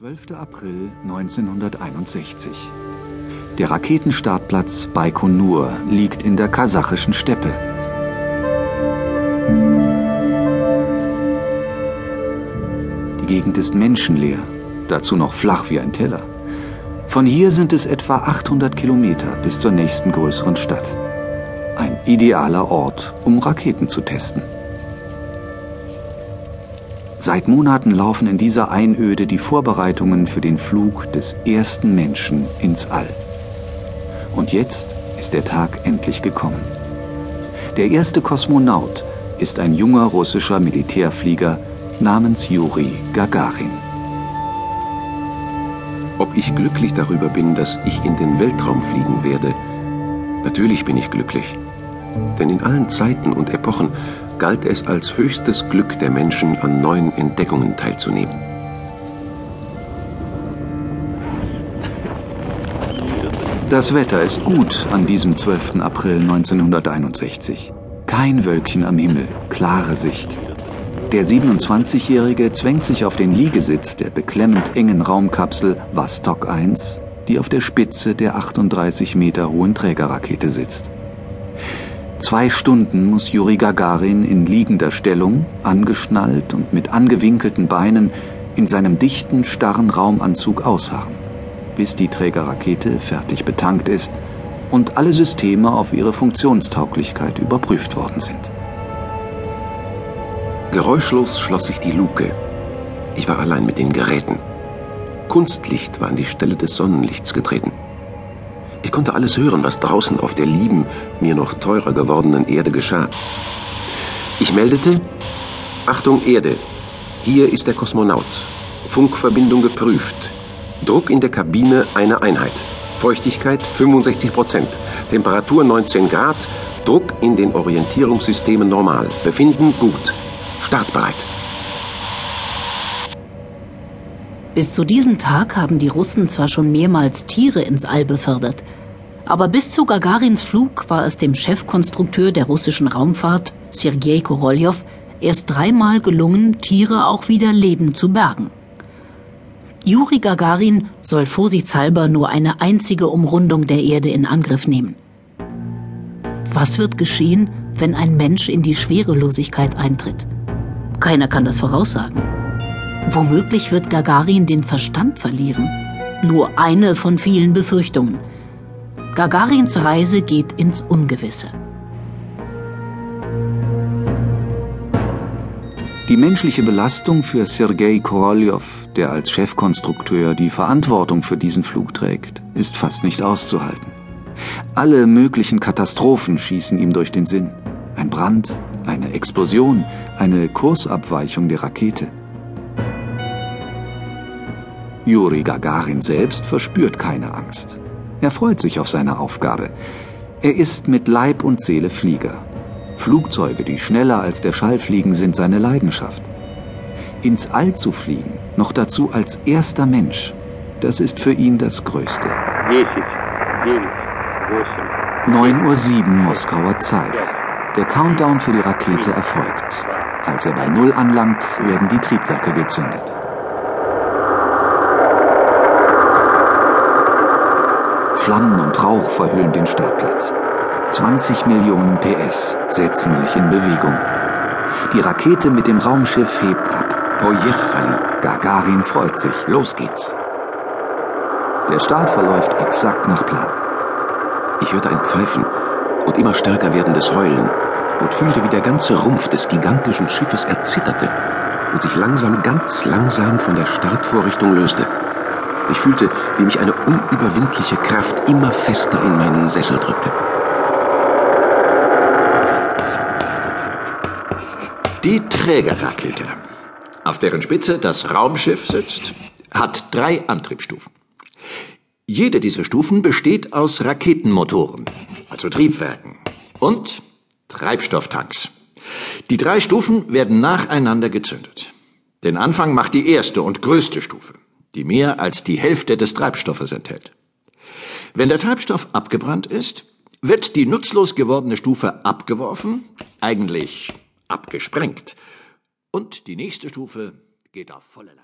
12. April 1961. Der Raketenstartplatz Baikonur liegt in der kasachischen Steppe. Die Gegend ist menschenleer, dazu noch flach wie ein Teller. Von hier sind es etwa 800 Kilometer bis zur nächsten größeren Stadt. Ein idealer Ort, um Raketen zu testen. Seit Monaten laufen in dieser Einöde die Vorbereitungen für den Flug des ersten Menschen ins All. Und jetzt ist der Tag endlich gekommen. Der erste Kosmonaut ist ein junger russischer Militärflieger namens Juri Gagarin. Ob ich glücklich darüber bin, dass ich in den Weltraum fliegen werde? Natürlich bin ich glücklich. Denn in allen Zeiten und Epochen galt es als höchstes Glück der Menschen, an neuen Entdeckungen teilzunehmen. Das Wetter ist gut an diesem 12. April 1961. Kein Wölkchen am Himmel, klare Sicht. Der 27-Jährige zwängt sich auf den Liegesitz der beklemmend engen Raumkapsel Vostok 1, die auf der Spitze der 38 Meter hohen Trägerrakete sitzt. Zwei Stunden muss Juri Gagarin in liegender Stellung, angeschnallt und mit angewinkelten Beinen in seinem dichten, starren Raumanzug ausharren, bis die Trägerrakete fertig betankt ist und alle Systeme auf ihre Funktionstauglichkeit überprüft worden sind. Geräuschlos schloss sich die Luke. Ich war allein mit den Geräten. Kunstlicht war an die Stelle des Sonnenlichts getreten. Ich konnte alles hören, was draußen auf der lieben, mir noch teurer gewordenen Erde geschah. Ich meldete, Achtung Erde, hier ist der Kosmonaut. Funkverbindung geprüft. Druck in der Kabine eine Einheit. Feuchtigkeit 65 Prozent. Temperatur 19 Grad. Druck in den Orientierungssystemen normal. Befinden gut. Startbereit. Bis zu diesem Tag haben die Russen zwar schon mehrmals Tiere ins All befördert, aber bis zu Gagarins Flug war es dem Chefkonstrukteur der russischen Raumfahrt, Sergei Korolev, erst dreimal gelungen, Tiere auch wieder lebend zu bergen. Juri Gagarin soll vorsichtshalber nur eine einzige Umrundung der Erde in Angriff nehmen. Was wird geschehen, wenn ein Mensch in die Schwerelosigkeit eintritt? Keiner kann das voraussagen. Womöglich wird Gagarin den Verstand verlieren. Nur eine von vielen Befürchtungen. Gagarins Reise geht ins Ungewisse. Die menschliche Belastung für Sergei Korolev, der als Chefkonstrukteur die Verantwortung für diesen Flug trägt, ist fast nicht auszuhalten. Alle möglichen Katastrophen schießen ihm durch den Sinn. Ein Brand, eine Explosion, eine Kursabweichung der Rakete. Juri Gagarin selbst verspürt keine Angst. Er freut sich auf seine Aufgabe. Er ist mit Leib und Seele Flieger. Flugzeuge, die schneller als der Schall fliegen, sind seine Leidenschaft. Ins All zu fliegen, noch dazu als erster Mensch, das ist für ihn das Größte. 9.07 Uhr Moskauer Zeit. Der Countdown für die Rakete erfolgt. Als er bei Null anlangt, werden die Triebwerke gezündet. Flammen und Rauch verhüllen den Startplatz. 20 Millionen PS setzen sich in Bewegung. Die Rakete mit dem Raumschiff hebt ab. Pojechali. Gagarin freut sich. Los geht's. Der Start verläuft exakt nach Plan. Ich hörte ein Pfeifen und immer stärker werdendes Heulen und fühlte, wie der ganze Rumpf des gigantischen Schiffes erzitterte und sich langsam, ganz langsam von der Startvorrichtung löste. Ich fühlte, wie mich eine unüberwindliche Kraft immer fester in meinen Sessel drückte. Die Trägerrakete, auf deren Spitze das Raumschiff sitzt, hat drei Antriebsstufen. Jede dieser Stufen besteht aus Raketenmotoren, also Triebwerken, und Treibstofftanks. Die drei Stufen werden nacheinander gezündet. Den Anfang macht die erste und größte Stufe die mehr als die Hälfte des Treibstoffes enthält. Wenn der Treibstoff abgebrannt ist, wird die nutzlos gewordene Stufe abgeworfen, eigentlich abgesprengt, und die nächste Stufe geht auf volle Leistung.